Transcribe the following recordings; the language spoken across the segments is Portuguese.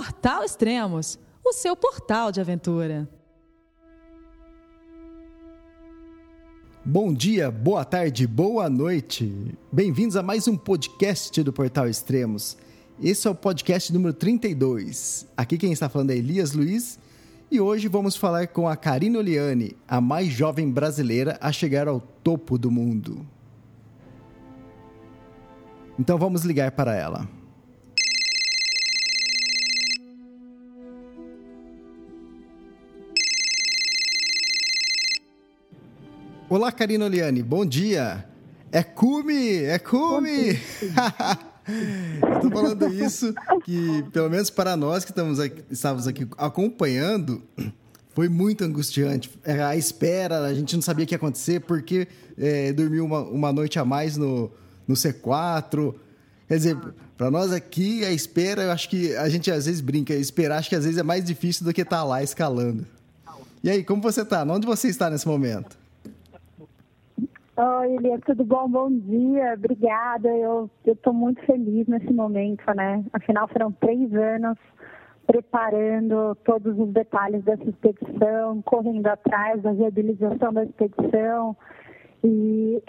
Portal Extremos, o seu portal de aventura. Bom dia, boa tarde, boa noite. Bem-vindos a mais um podcast do Portal Extremos. Esse é o podcast número 32. Aqui quem está falando é Elias Luiz e hoje vamos falar com a Karina Oliane, a mais jovem brasileira a chegar ao topo do mundo. Então vamos ligar para ela. Olá, Karina Oliane, bom dia. É cume, é cume. Estou falando isso que, pelo menos para nós que estamos aqui, estávamos aqui acompanhando, foi muito angustiante. A espera, a gente não sabia o que ia acontecer, porque é, dormiu uma, uma noite a mais no, no C4. Quer dizer, para nós aqui, a espera, eu acho que a gente às vezes brinca, esperar acho que às vezes é mais difícil do que estar tá lá escalando. E aí, como você está? Onde você está nesse momento? Oi, Elias, tudo bom? Bom dia, obrigada. Eu estou muito feliz nesse momento, né? Afinal, foram três anos preparando todos os detalhes dessa expedição, correndo atrás da viabilização da expedição. E,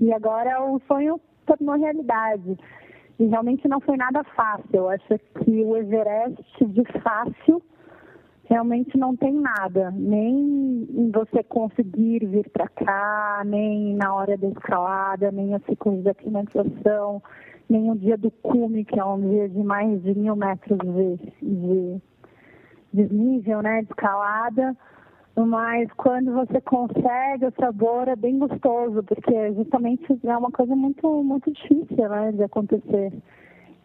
e agora o sonho tornou realidade. E realmente não foi nada fácil. Eu acho que o Everest de fácil realmente não tem nada, nem em você conseguir vir para cá, nem na hora da escalada, nem os ciclos de aclimatização, nem o dia do cume, que é um dia de mais de mil metros de, de desnível, né, de escalada. Mas quando você consegue, o sabor é bem gostoso, porque justamente é uma coisa muito, muito difícil né, de acontecer.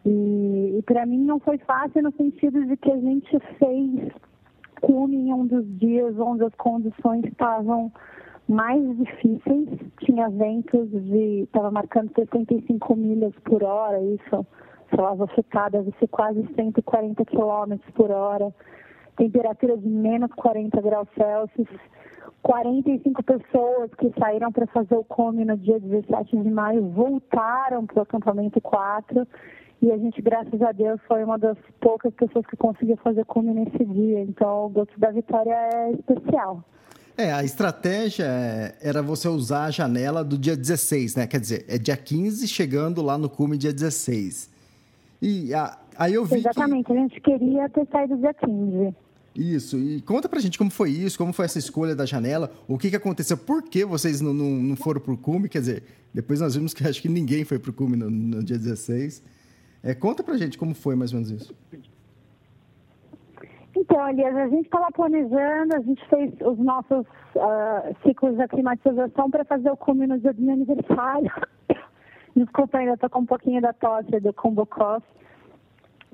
E, e para mim não foi fácil no sentido de que a gente fez cume em um dos dias onde as condições estavam mais difíceis, tinha ventos de, estava marcando 65 milhas por hora, isso, sei lá, deve ser quase 140 quilômetros por hora, temperatura de menos 40 graus Celsius, 45 pessoas que saíram para fazer o come no dia 17 de maio voltaram para o acampamento 4 e a gente, graças a Deus, foi uma das poucas pessoas que conseguiu fazer cume nesse dia. Então, o gosto da vitória é especial. É, a estratégia era você usar a janela do dia 16, né? Quer dizer, é dia 15 chegando lá no cume dia 16. E a, aí eu vi Exatamente, que... a gente queria ter saído dia 15. Isso, e conta pra gente como foi isso, como foi essa escolha da janela, o que, que aconteceu, por que vocês não, não, não foram pro cume, quer dizer, depois nós vimos que acho que ninguém foi pro cume no, no dia 16. É, conta pra gente como foi mais ou menos isso. Então, Elias, a gente estava planejando, a gente fez os nossos uh, ciclos de aclimatização para fazer o cume no dia do meu aniversário. Desculpa, ainda estou com um pouquinho da tosse do combo cross.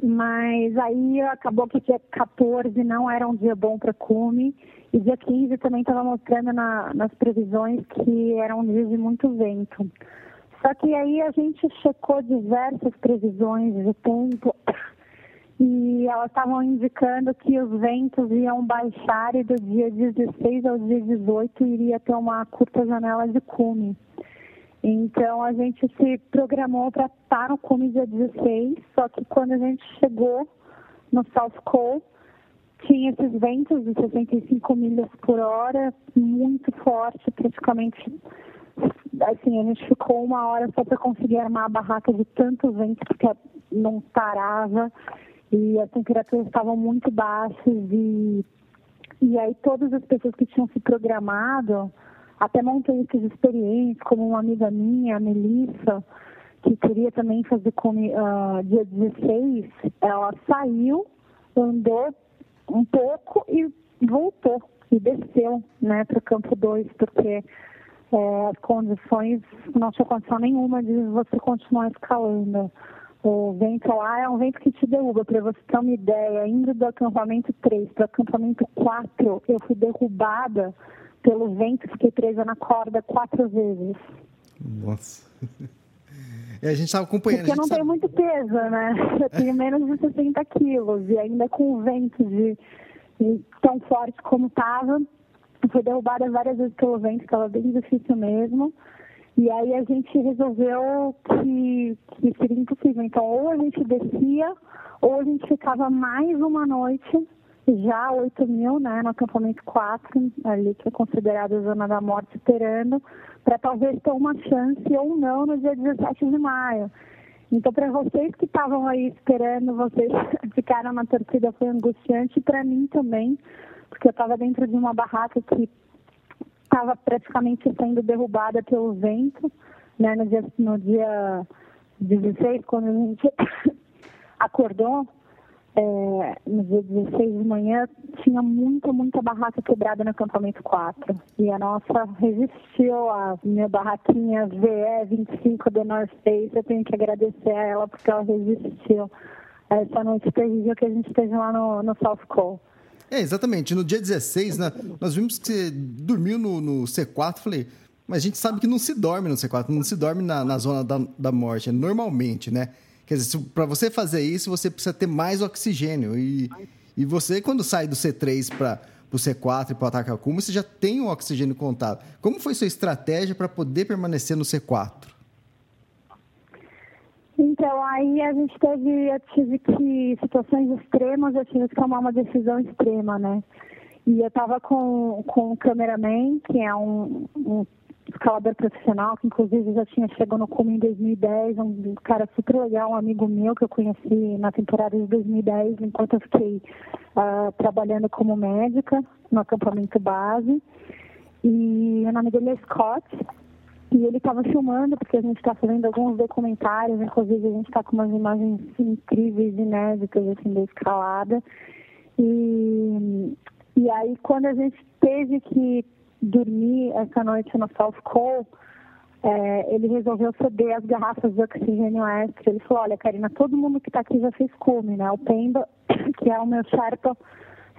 Mas aí acabou que dia 14 não era um dia bom para cume. E dia 15 também estava mostrando na, nas previsões que era um dia de muito vento. Só que aí a gente checou diversas previsões de tempo e elas estavam indicando que os ventos iam baixar e do dia 16 ao dia 18 iria ter uma curta janela de cume. Então a gente se programou para estar no cume dia 16, só que quando a gente chegou no South Cole, tinha esses ventos de 65 milhas por hora, muito forte, praticamente assim, a gente ficou uma hora só para conseguir armar a barraca de tanto vento, porque não parava. E as temperaturas estavam muito baixas e, e aí todas as pessoas que tinham se programado, até montanhistas experientes, como uma amiga minha, a Melissa, que queria também fazer com uh, dia 16, ela saiu, andou um pouco e voltou e desceu né, para o campo 2, porque é, as condições, não tinha condição nenhuma de você continuar escalando. O vento lá é um vento que te derruba. Para você ter uma ideia, indo do acampamento 3 para o acampamento 4, eu fui derrubada pelo vento, fiquei presa na corda quatro vezes. Nossa. E a gente estava acompanhando. Porque eu não sabe... tenho muito peso, né? Eu tenho menos de 60 quilos. E ainda com o vento de, de tão forte como estava, Fui derrubada várias vezes pelo vento, estava bem difícil mesmo. E aí a gente resolveu que, que seria impossível. Então, ou a gente descia, ou a gente ficava mais uma noite, já 8 mil, né, no acampamento 4, ali que é considerado a zona da morte, esperando, para talvez ter uma chance ou não no dia 17 de maio. Então, para vocês que estavam aí esperando, vocês ficaram na torcida, foi angustiante, para mim também, porque eu estava dentro de uma barraca que estava praticamente sendo derrubada pelo vento, né, no dia, no dia 16, quando a gente acordou, é, no dia 16 de manhã, tinha muita, muita barraca quebrada no acampamento 4. E a nossa resistiu, a minha barraquinha VE 25 do North Face, eu tenho que agradecer a ela porque ela resistiu a essa noite terrível que a gente teve lá no, no South Cole. É, exatamente. No dia 16, né, nós vimos que você dormiu no, no C4. Falei, mas a gente sabe que não se dorme no C4, não se dorme na, na zona da, da morte, normalmente, né? Quer dizer, para você fazer isso, você precisa ter mais oxigênio. E, e você, quando sai do C3 para o C4 e para o ataque ao cume, você já tem o oxigênio contado. Como foi sua estratégia para poder permanecer no C4? Então, aí a gente teve, eu tive que, situações extremas, eu tive que tomar uma decisão extrema, né? E eu estava com, com um cameraman, que é um, um escalador profissional, que inclusive já tinha chegado no cume em 2010, um cara super legal, um amigo meu que eu conheci na temporada de 2010, enquanto eu fiquei uh, trabalhando como médica no acampamento base. E o nome dele é Scott, e ele estava filmando, porque a gente está fazendo alguns documentários, inclusive a gente está com umas imagens incríveis, inéditas, assim, da escalada. E, e aí, quando a gente teve que dormir essa noite no South Cole, é, ele resolveu ceder as garrafas de oxigênio extra. Ele falou, olha, Karina, todo mundo que está aqui já fez cume, né? O Pemba, que é o meu Sherpa,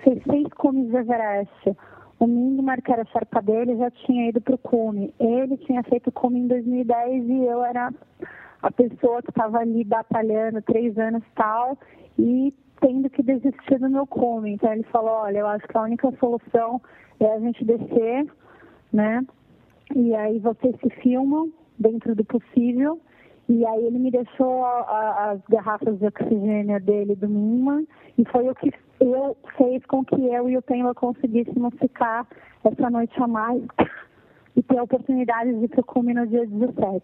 fez seis cumes de Everest. O Mingmar, que era a Sherpa dele, já tinha ido para o cume. Ele tinha feito cume em 2010 e eu era a pessoa que estava ali batalhando três anos tal e tendo que desistir do meu cume. Então ele falou, olha, eu acho que a única solução é a gente descer, né? E aí vocês se filmam dentro do possível. E aí ele me deixou a, a, as garrafas de oxigênio dele do Minman e foi o que eu fez com que eu e o Pemba conseguíssemos ficar essa noite a mais e ter a oportunidade de ir para o cume no dia 17.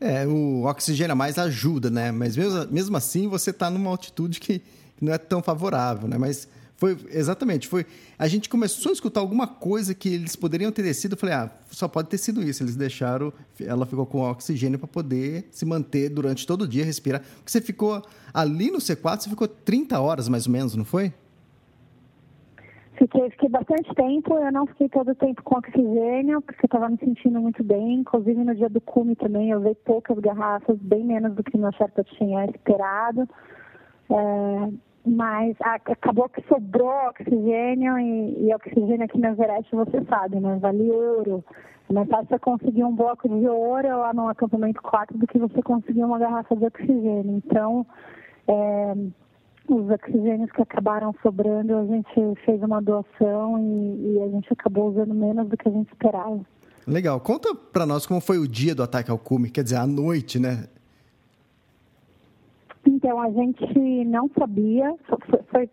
É, o oxigênio a mais ajuda, né? Mas mesmo, mesmo assim você está numa altitude que não é tão favorável, né? Mas foi exatamente, foi. A gente começou a escutar alguma coisa que eles poderiam ter descido. Eu falei, ah, só pode ter sido isso. Eles deixaram, ela ficou com oxigênio para poder se manter durante todo o dia, respirar. Porque você ficou ali no C4, você ficou 30 horas mais ou menos, não foi? Fiquei, fiquei bastante tempo, eu não fiquei todo o tempo com oxigênio, porque eu estava me sentindo muito bem. Inclusive no dia do cume também, eu usei poucas garrafas, bem menos do que meu chefe tinha esperado. É, mas acabou que sobrou oxigênio e, e oxigênio aqui na Everest você sabe, né? Vale ouro. É mais fácil você conseguir um bloco de ouro lá no acampamento 4 do que você conseguir uma garrafa de oxigênio. Então, é, os oxigênios que acabaram sobrando, a gente fez uma doação e, e a gente acabou usando menos do que a gente esperava. Legal. Conta para nós como foi o dia do ataque ao cume, quer dizer, a noite, né? Então, a gente não sabia, foi, foi,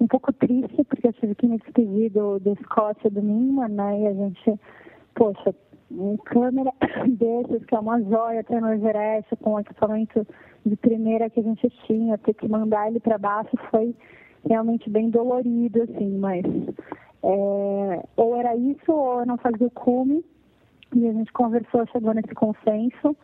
um pouco triste, porque eu tive que me despedir do, do Scott né? E a gente, poxa, câmera desses, que é uma joia ter no Everest, com equipamento de primeira que a gente tinha, ter que mandar ele para baixo foi realmente bem dolorido, assim, mas é, ou era isso ou eu não fazia o cume, e a gente conversou, chegou nesse consenso.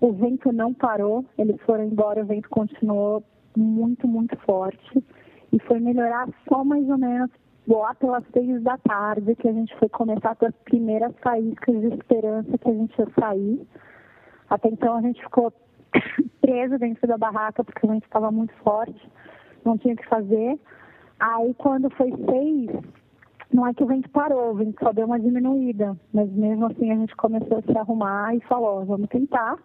O vento não parou, eles foram embora, o vento continuou muito, muito forte. E foi melhorar só mais ou menos lá pelas seis da tarde que a gente foi começar com as primeiras faíscas de esperança que a gente ia sair. Até então a gente ficou preso dentro da barraca porque o vento estava muito forte, não tinha o que fazer. Aí quando foi seis, não é que o vento parou, o vento só deu uma diminuída, mas mesmo assim a gente começou a se arrumar e falou, vamos tentar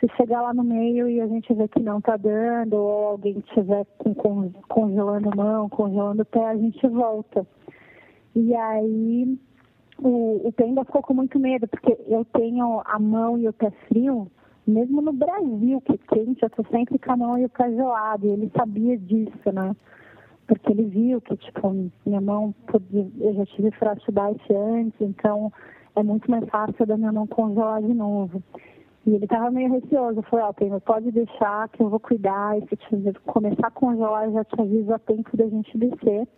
se chegar lá no meio e a gente vê que não está dando, ou alguém estiver com, congelando mão, congelando pé, a gente volta. E aí o, o Penda ficou com muito medo, porque eu tenho a mão e o pé frio, mesmo no Brasil, que é quente, eu tô sempre com a mão e o pé gelado, e ele sabia disso, né? Porque ele viu que, tipo, minha mão, podia, eu já tive frostbite antes, então é muito mais fácil da minha mão congelar de novo. E ele estava meio receoso. Falei, ó, oh, pode deixar que eu vou cuidar. E se começar a congelar, já te aviso a tempo da gente descer.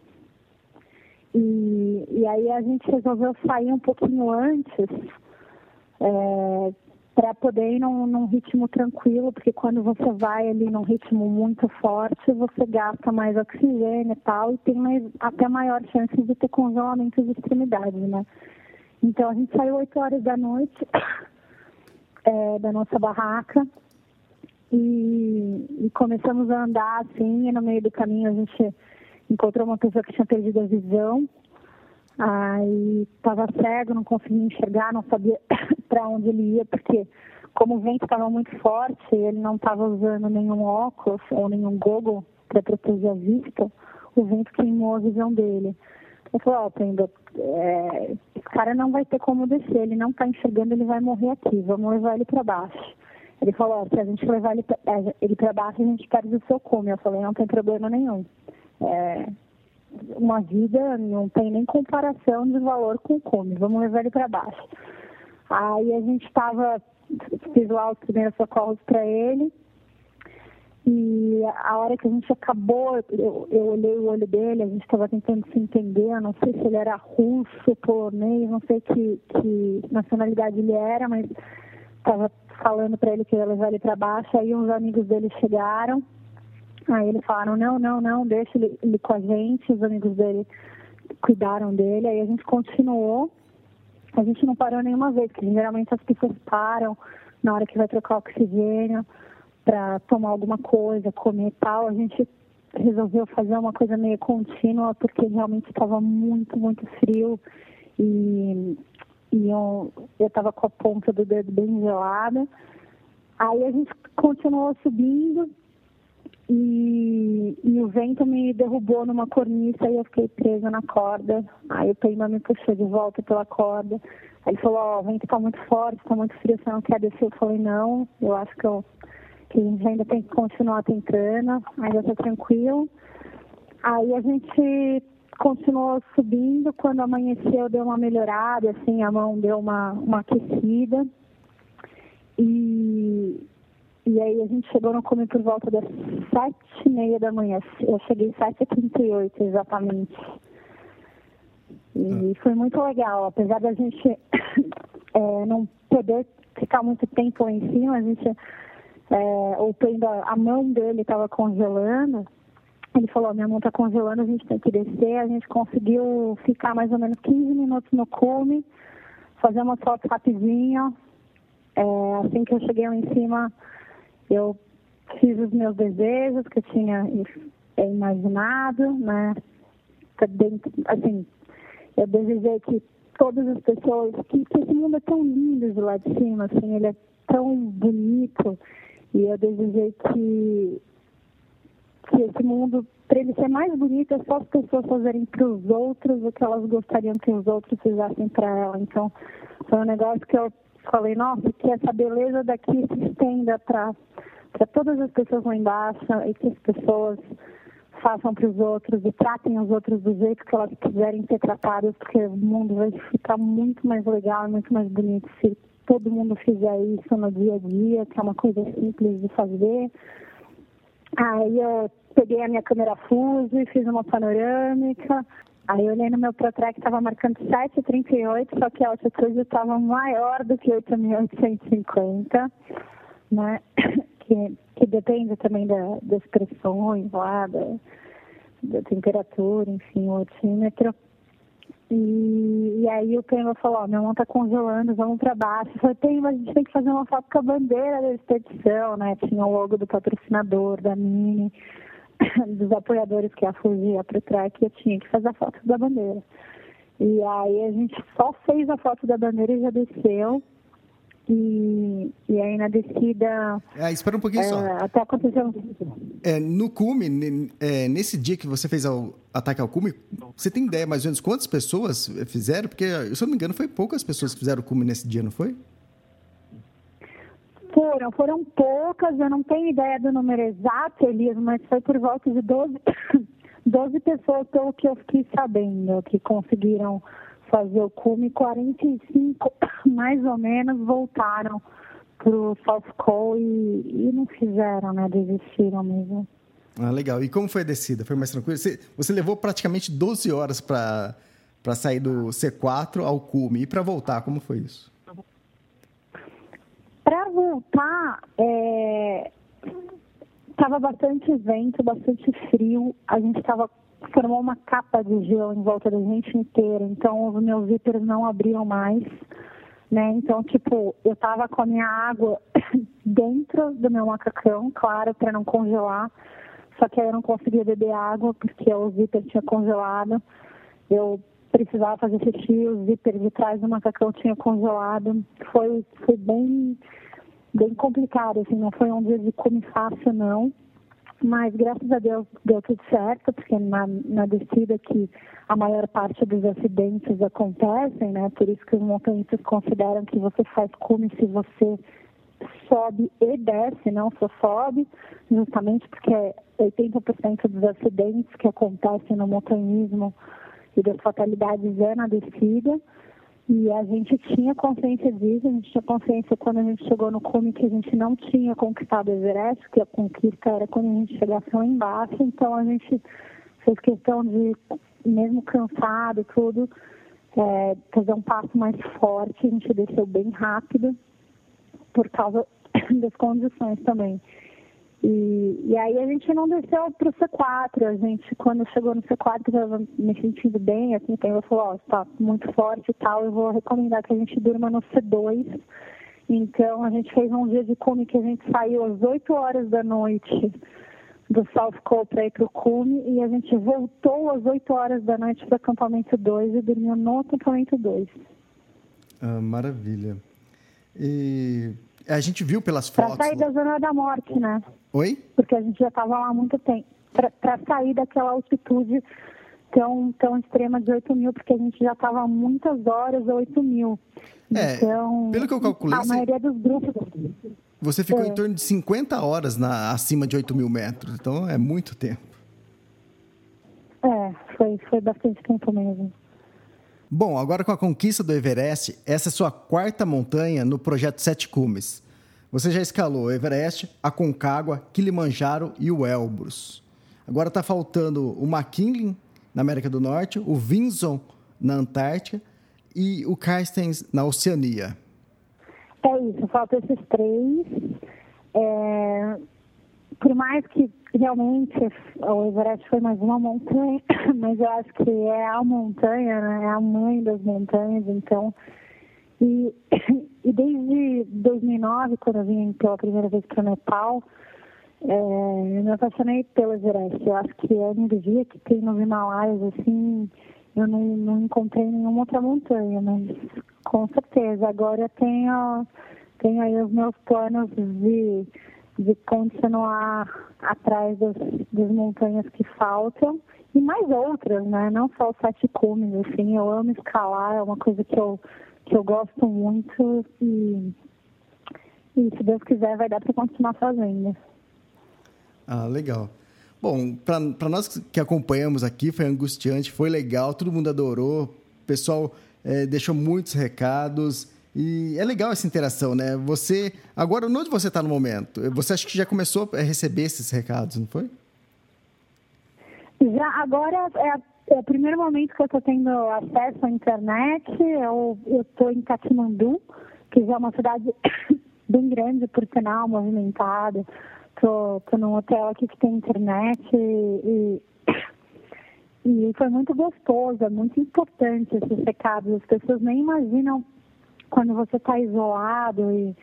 E, e aí a gente resolveu sair um pouquinho antes é, para poder ir num, num, ritmo tranquilo, porque quando você vai ali num ritmo muito forte, você gasta mais oxigênio e tal, e tem mais, até maior chance de ter congelamento de extremidades, né? Então a gente saiu 8 horas da noite é, da nossa barraca e, e, começamos a andar assim, e no meio do caminho a gente encontrou uma pessoa que tinha perdido a visão, aí estava cego, não conseguia enxergar, não sabia para onde ele ia, porque como o vento estava muito forte, ele não estava usando nenhum óculos ou nenhum goggle para proteger a vista, o vento queimou a visão dele. Eu falei, ó, oh, Penda, é, esse cara não vai ter como descer, ele não está enxergando, ele vai morrer aqui, vamos levar ele para baixo. Ele falou, oh, se a gente levar ele para é, baixo, a gente perde o seu cume. Eu falei, não tem problema nenhum. É, uma vida não tem nem comparação de valor com o cume, vamos levar ele para baixo. Aí a gente estava, fiz lá os primeiros socorros para ele, e a hora que a gente acabou, eu, eu olhei o olho dele, a gente estava tentando se entender, não sei se ele era russo, polonês, não sei que, que nacionalidade ele era, mas estava falando para ele que ia levar ele para baixo, aí uns amigos dele chegaram, aí eles falaram, não, não, não, deixa ele, ele com a gente, os amigos dele cuidaram dele, aí a gente continuou, a gente não parou nenhuma vez, porque geralmente as pessoas param na hora que vai trocar oxigênio, para tomar alguma coisa, comer e tal, a gente resolveu fazer uma coisa meio contínua porque realmente estava muito, muito frio e, e eu estava com a ponta do dedo bem gelada. Aí a gente continuou subindo e, e o vento me derrubou numa corniça e eu fiquei presa na corda. Aí o Peima me puxou de volta pela corda. Aí ele falou, ó, oh, o vento está muito forte, está muito frio, você não quer descer? Eu falei, não, eu acho que eu que a gente ainda tem que continuar tentando, ainda está tranquilo. Aí a gente continuou subindo, quando amanheceu deu uma melhorada, assim, a mão deu uma, uma aquecida. E, e aí a gente chegou no come por volta das sete e meia da manhã. Eu cheguei sete e trinta e oito exatamente. E ah. foi muito legal, apesar da gente é, não poder ficar muito tempo em cima, a gente é, ou tendo a, a mão dele estava congelando, ele falou, minha mão está congelando, a gente tem que descer. A gente conseguiu ficar mais ou menos 15 minutos no cume, fazer uma foto rapidinho. É, assim que eu cheguei lá em cima, eu fiz os meus desejos que eu tinha é, imaginado, né? Assim, eu desejei que todas as pessoas, que, que esse mundo é tão lindo de lá de cima, assim, ele é tão bonito e eu desejei que, que esse mundo, para ele ser mais bonito, é só as pessoas fazerem para os outros o que elas gostariam que os outros fizessem para ela. Então, foi um negócio que eu falei, nossa, que essa beleza daqui se estenda para todas as pessoas lá embaixo e que as pessoas façam para os outros e tratem os outros do jeito que elas quiserem ser tratadas, porque o mundo vai ficar muito mais legal e muito mais bonito se todo mundo fizer isso no dia a dia, que é uma coisa simples de fazer. Aí eu peguei a minha câmera Fuji, fiz uma panorâmica. Aí eu olhei no meu ProTrack, estava marcando 7,38, só que a altitude estava maior do que 8.850, né? Que, que depende também da, das pressões lá, da, da temperatura, enfim, o altímetro. E, e aí o Pema falou, ó, minha mão tá congelando, vamos para baixo. Eu falei, tem, mas a gente tem que fazer uma foto com a bandeira da expedição, né? Tinha o logo do patrocinador, da Mini, dos apoiadores que é a Fuji, a Protrack, eu tinha que fazer a foto da bandeira. E aí a gente só fez a foto da bandeira e já desceu. E, e aí na descida. É, espera um pouquinho é, só. Até aconteceu. É, no cume, é, nesse dia que você fez o ataque ao cume, você tem ideia mais ou menos quantas pessoas fizeram? Porque, se eu não me engano, foi poucas pessoas que fizeram o cume nesse dia, não foi? Foram, foram poucas, eu não tenho ideia do número exato, Elias, mas foi por volta de 12, 12 pessoas, pelo que eu fiquei sabendo, que conseguiram fazer o cume, 45 mais ou menos voltaram para o South Cole e, e, não fizeram, né? Desistiram mesmo. Ah, legal. E como foi a descida? Foi mais tranquilo? Você, você levou praticamente 12 horas para sair do C4 ao cume. E para voltar, como foi isso? Para voltar, estava é... bastante vento, bastante frio. A gente estava formou uma capa de gelo em volta da gente inteira, então os meus zíperes não abriam mais, né? Então, tipo, eu tava com a minha água dentro do meu macacão, claro, para não congelar, só que aí eu não conseguia beber água porque o zíper tinha congelado. Eu precisava fazer xixi, o zíper de trás do macacão tinha congelado. Foi, foi bem, bem complicado, assim, não foi um dia de come fácil, não. Mas graças a Deus deu tudo certo, porque na, na descida que a maior parte dos acidentes acontecem, né? Por isso que os montanhistas consideram que você faz cume se você sobe e desce, não só sobe, justamente porque 80% dos acidentes que acontecem no montanhismo e das fatalidades é na descida. E a gente tinha consciência disso, a gente tinha consciência quando a gente chegou no cume que a gente não tinha conquistado o Everest, que a conquista era quando a gente chegasse lá embaixo, então a gente fez questão de, mesmo cansado, tudo, é, fazer um passo mais forte, a gente desceu bem rápido, por causa das condições também. E, e aí a gente não desceu para o C4, a gente, quando chegou no C4, estava me sentindo bem, assim, então eu falou, ó, oh, está muito forte e tal, eu vou recomendar que a gente durma no C2. Então a gente fez um dia de cume que a gente saiu às 8 horas da noite do South Cole para ir para o cume e a gente voltou às 8 horas da noite para o acampamento 2 e dormiu no acampamento 2. Ah, maravilha. E a gente viu pelas fotos. Para sair da zona da morte, né? Oi? Porque a gente já estava lá há muito tempo. Para sair daquela altitude tão, tão extrema de 8 mil, porque a gente já estava muitas horas a 8 mil. É, então, pelo que eu calculei... A maioria dos grupos... Você ficou é. em torno de 50 horas na, acima de 8 mil metros, então é muito tempo. É, foi, foi bastante tempo mesmo. Bom, agora com a conquista do Everest, essa é sua quarta montanha no projeto Sete Cumes. Você já escalou o Everest, a Concagua, Kilimanjaro e o Elbrus. Agora está faltando o McKinley na América do Norte, o Vinson na Antártica e o Carstens na Oceania. É isso, faltam esses três. É, por mais que realmente o Everest foi mais uma montanha, mas eu acho que é a montanha, né? é a mãe das montanhas, então. E, e desde 2009, quando eu vim pela primeira vez para o Nepal, é, eu me apaixonei pelo Everest. Eu acho que a energia que tem nos Himalaias, assim, eu não, não encontrei nenhuma outra montanha, mas com certeza. Agora eu tenho, tenho aí os meus planos de de continuar atrás das, das montanhas que faltam e mais outras, né? Não só os sete cumes, assim, eu amo escalar, é uma coisa que eu, que eu gosto muito e, e se Deus quiser vai dar para continuar fazendo. Ah, legal. Bom, para nós que acompanhamos aqui, foi angustiante, foi legal, todo mundo adorou, o pessoal é, deixou muitos recados. E é legal essa interação, né? Você. Agora, onde você está no momento? Você acha que já começou a receber esses recados, não foi? Já, agora é, é o primeiro momento que eu estou tendo acesso à internet. Eu estou em Katmandu, que já é uma cidade bem grande, por sinal, movimentada. Estou num hotel aqui que tem internet e, e foi muito gostoso, é muito importante esses recados. As pessoas nem imaginam quando você está isolado e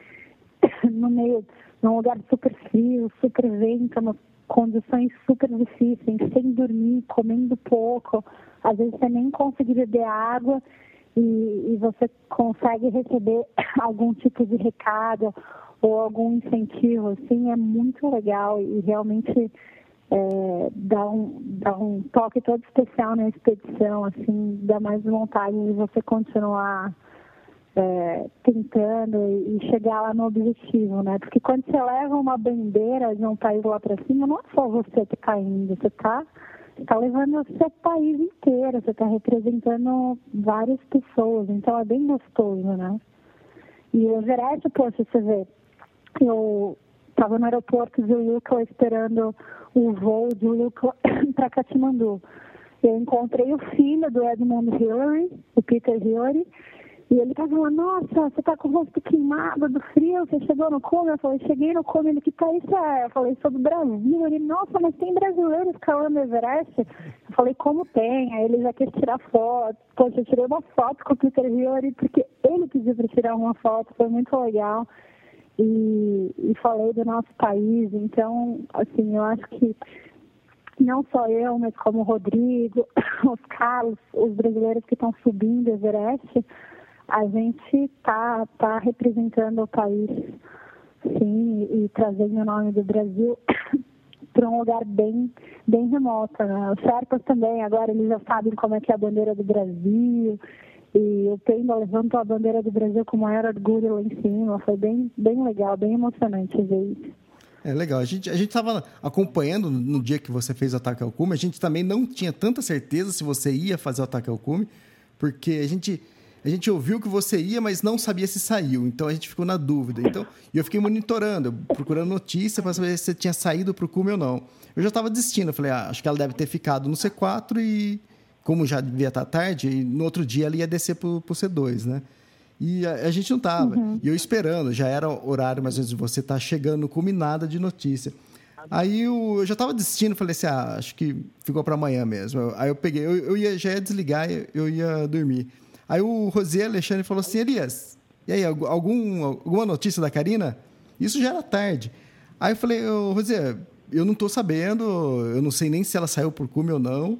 no meio, num lugar super frio, super vento, condições super difíceis, sem dormir, comendo pouco, às vezes você nem consegue beber água e, e você consegue receber algum tipo de recado ou algum incentivo, assim, é muito legal e realmente é, dá, um, dá um toque todo especial na expedição, assim, dá mais vontade de você continuar é, tentando e chegar lá no objetivo, né? Porque quando você leva uma bandeira de um país lá para cima, não é só você que está indo, você está tá levando o seu país inteiro, você está representando várias pessoas, então é bem gostoso, né? E o Everest, poxa, você vê, eu estava no aeroporto de Uyuka esperando o voo de Uyuka para Katmandu. Eu encontrei o filho do Edmund Hillary, o Peter Hillary, e ele estava falando, nossa, você está com o rosto queimado do frio, você chegou no cume? Eu falei, cheguei no cume, ele, que país é? Eu falei, sou do Brasil. Ele, nossa, mas tem brasileiros calando Everest? Eu falei, como tem? Aí ele já quis tirar foto. Poxa, eu tirei uma foto com o Peter Hillary, porque ele pediu para tirar uma foto, foi muito legal e, e falei do nosso país. Então, assim, eu acho que não só eu, mas como o Rodrigo, os Carlos, os brasileiros que estão subindo Everest, a gente está tá representando o país, sim, e, trazendo o nome do Brasil para um lugar bem, bem remoto. Né? Os Sherpas também, agora eles já sabem como é que é a bandeira do Brasil, e o Pemba levantou a bandeira do Brasil com maior orgulho lá em cima. Foi bem, bem legal, bem emocionante ver isso. É legal. A gente a estava acompanhando no dia que você fez o ataque ao cume. A gente também não tinha tanta certeza se você ia fazer o ataque ao cume, porque a gente a gente ouviu que você ia, mas não sabia se saiu. Então a gente ficou na dúvida. Então eu fiquei monitorando, procurando notícia para saber se você tinha saído para o cume ou não. Eu já estava desistindo. Eu falei, ah, acho que ela deve ter ficado no C4 e como já devia estar tarde, no outro dia ela ia descer para o C2, né? E a, a gente não estava. Uhum. E eu esperando, já era horário mais ou menos de você estar tá chegando com nada de notícia. Aí eu, eu já estava desistindo, falei assim, ah, acho que ficou para amanhã mesmo. Aí eu peguei, eu, eu ia, já ia desligar, eu ia dormir. Aí o Rosé Alexandre falou assim, Elias, e aí, algum, alguma notícia da Karina? Isso já era tarde. Aí eu falei, Rosé, eu não estou sabendo, eu não sei nem se ela saiu por cume ou não.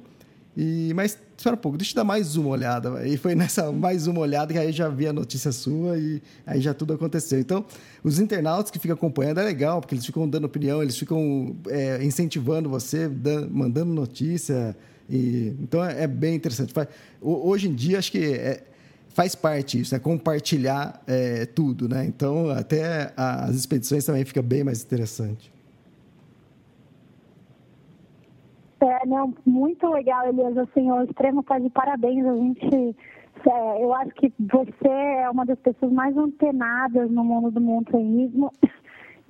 E, mas espera um pouco, deixa eu dar mais uma olhada. E foi nessa mais uma olhada que aí já vi a notícia sua e aí já tudo aconteceu. Então, os internautas que ficam acompanhando é legal, porque eles ficam dando opinião, eles ficam é, incentivando você, dando, mandando notícia. E, então, é, é bem interessante. Hoje em dia, acho que é, faz parte isso, é compartilhar é, tudo, né? Então, até as expedições também fica bem mais interessante. É, não, muito legal, Elias. Assim, o Extremo está de parabéns. A gente, é, eu acho que você é uma das pessoas mais antenadas no mundo do montanhismo.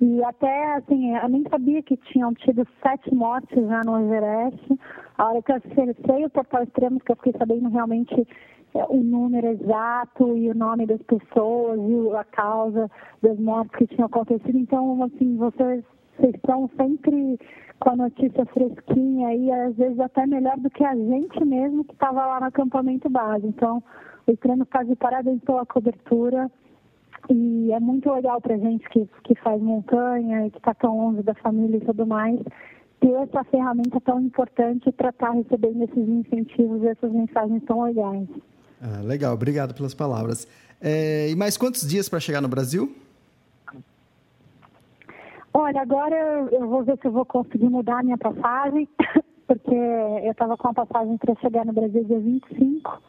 E até, assim, eu nem sabia que tinham tido sete mortes já no Everest. A hora que eu acessei o portal Extremos, que eu fiquei sabendo realmente é, o número exato e o nome das pessoas e a causa das mortes que tinham acontecido. Então, assim, vocês, vocês estão sempre com a notícia fresquinha e às vezes até melhor do que a gente mesmo que estava lá no acampamento base. Então, o treino está de parabéns pela cobertura e é muito legal para gente que, que faz montanha e que está tão longe da família e tudo mais, ter essa ferramenta tão importante para estar tá recebendo esses incentivos, essas mensagens tão legais. Ah, legal, obrigado pelas palavras. É, e mais quantos dias para chegar no Brasil? Olha, agora eu vou ver se eu vou conseguir mudar a minha passagem, porque eu estava com a passagem para chegar no Brasil dia 25,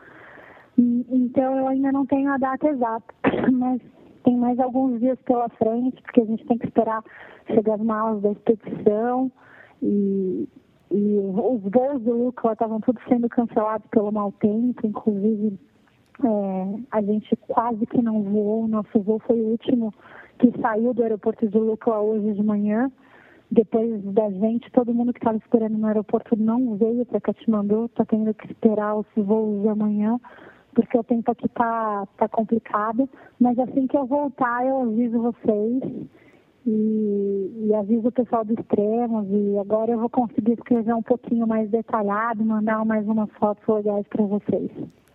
então eu ainda não tenho a data exata, mas tem mais alguns dias pela frente, porque a gente tem que esperar chegar as malas da expedição e, e os voos do Lucas estavam todos sendo cancelados pelo mau tempo, inclusive é, a gente quase que não voou, nosso voo foi o último que saiu do aeroporto de Lucla hoje de manhã. Depois da gente, todo mundo que estava esperando no aeroporto não veio para Katmandu, está tendo que esperar os voos de amanhã, porque o tempo aqui está tá complicado. Mas assim que eu voltar, eu aviso vocês e, e aviso o pessoal do Extremos. E agora eu vou conseguir escrever um pouquinho mais detalhado, mandar mais umas fotos legais para vocês.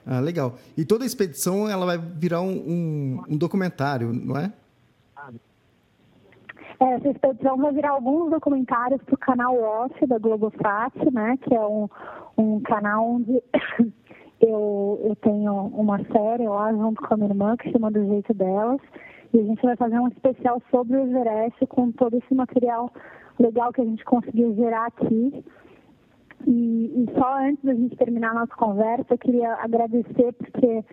Ah, legal. E toda a expedição ela vai virar um, um, um documentário, não é? Essa expedição vai virar alguns documentários para o canal Off da Globosat, né, que é um, um canal onde eu, eu tenho uma série lá junto com a minha irmã que chama Do Jeito Delas. E a gente vai fazer um especial sobre o Everest com todo esse material legal que a gente conseguiu gerar aqui. E, e só antes da gente terminar a nossa conversa, eu queria agradecer porque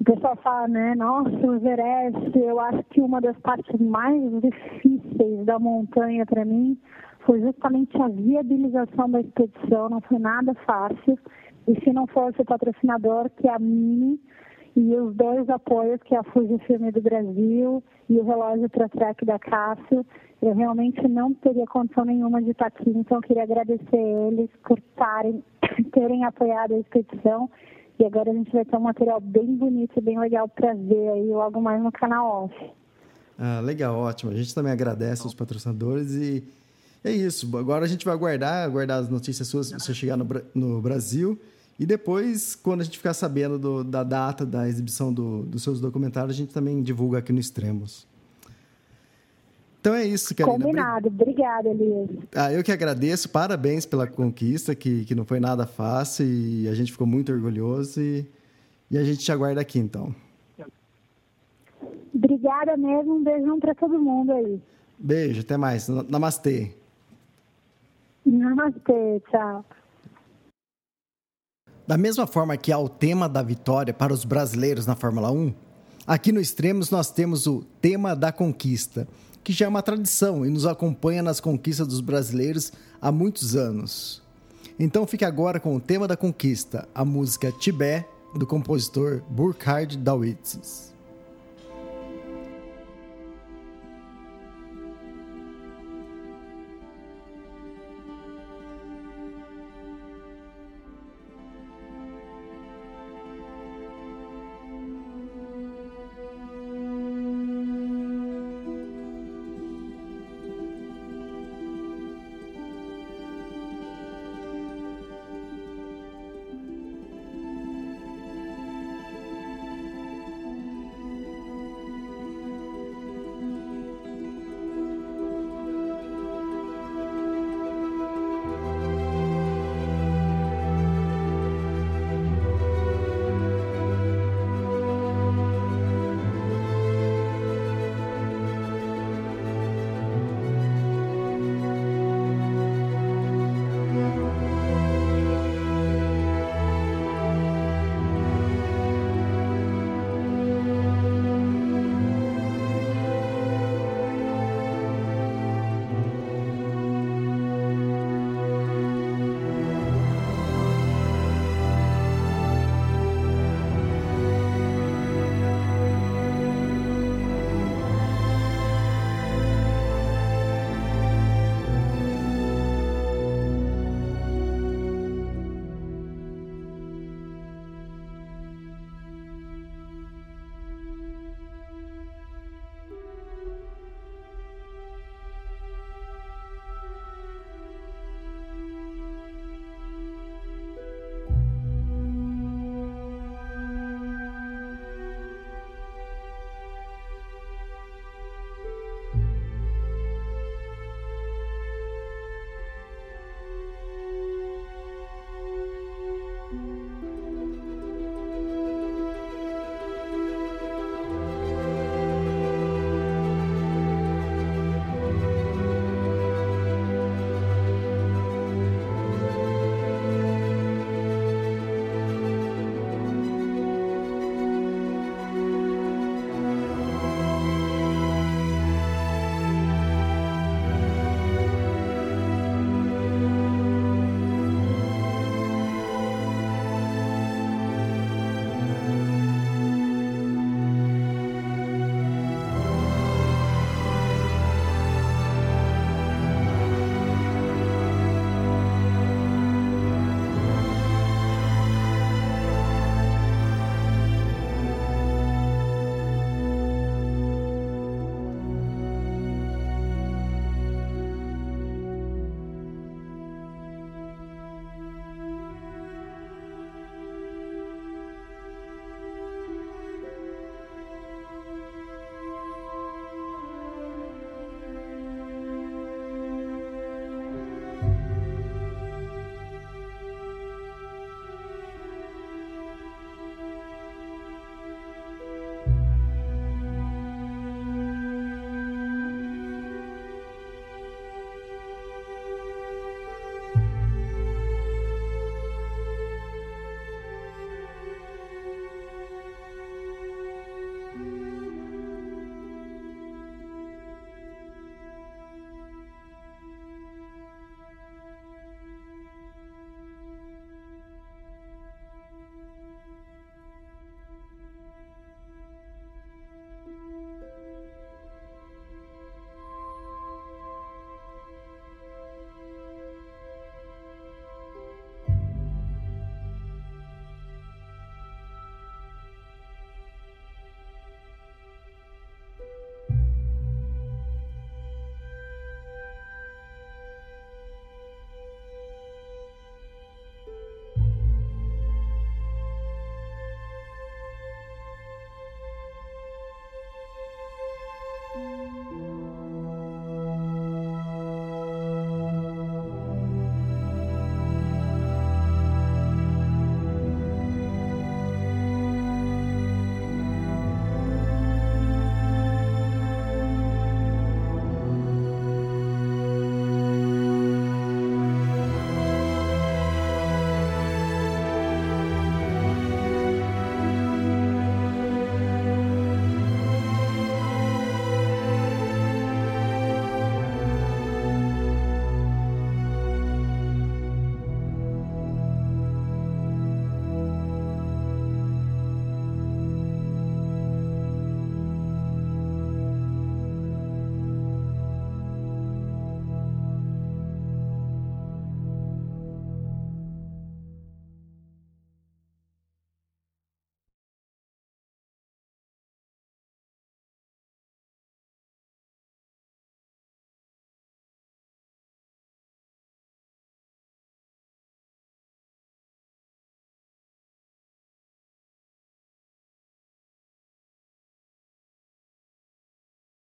o pessoal fala, né, nossa, o Everest, eu acho que uma das partes mais difíceis da montanha para mim foi justamente a viabilização da expedição, não foi nada fácil. E se não fosse o patrocinador, que é a Mini, e os dois apoios, que é a Fujifilm do Brasil e o relógio ProTrack da Cássio, eu realmente não teria condição nenhuma de estar aqui. Então, eu queria agradecer eles por tarem, terem apoiado a expedição e agora a gente vai ter um material bem bonito e bem legal para ver aí logo mais no canal off. Ah, legal, ótimo. A gente também agradece os patrocinadores e é isso. Agora a gente vai aguardar, aguardar as notícias suas se você chegar no, no Brasil. E depois, quando a gente ficar sabendo do, da data da exibição do, dos seus documentários, a gente também divulga aqui no Extremos. Então é isso, Karina. Combinado. Obrigada, Elias. Ah, eu que agradeço. Parabéns pela conquista, que, que não foi nada fácil e a gente ficou muito orgulhoso. E, e a gente te aguarda aqui, então. Obrigada mesmo. Um beijão para todo mundo aí. Beijo, até mais. Namastê. Namastê, tchau. Da mesma forma que há o tema da vitória para os brasileiros na Fórmula 1, aqui no Extremos nós temos o tema da conquista que já é uma tradição e nos acompanha nas conquistas dos brasileiros há muitos anos. Então fique agora com o tema da conquista, a música Tibé, do compositor Burkhard Dawitzes.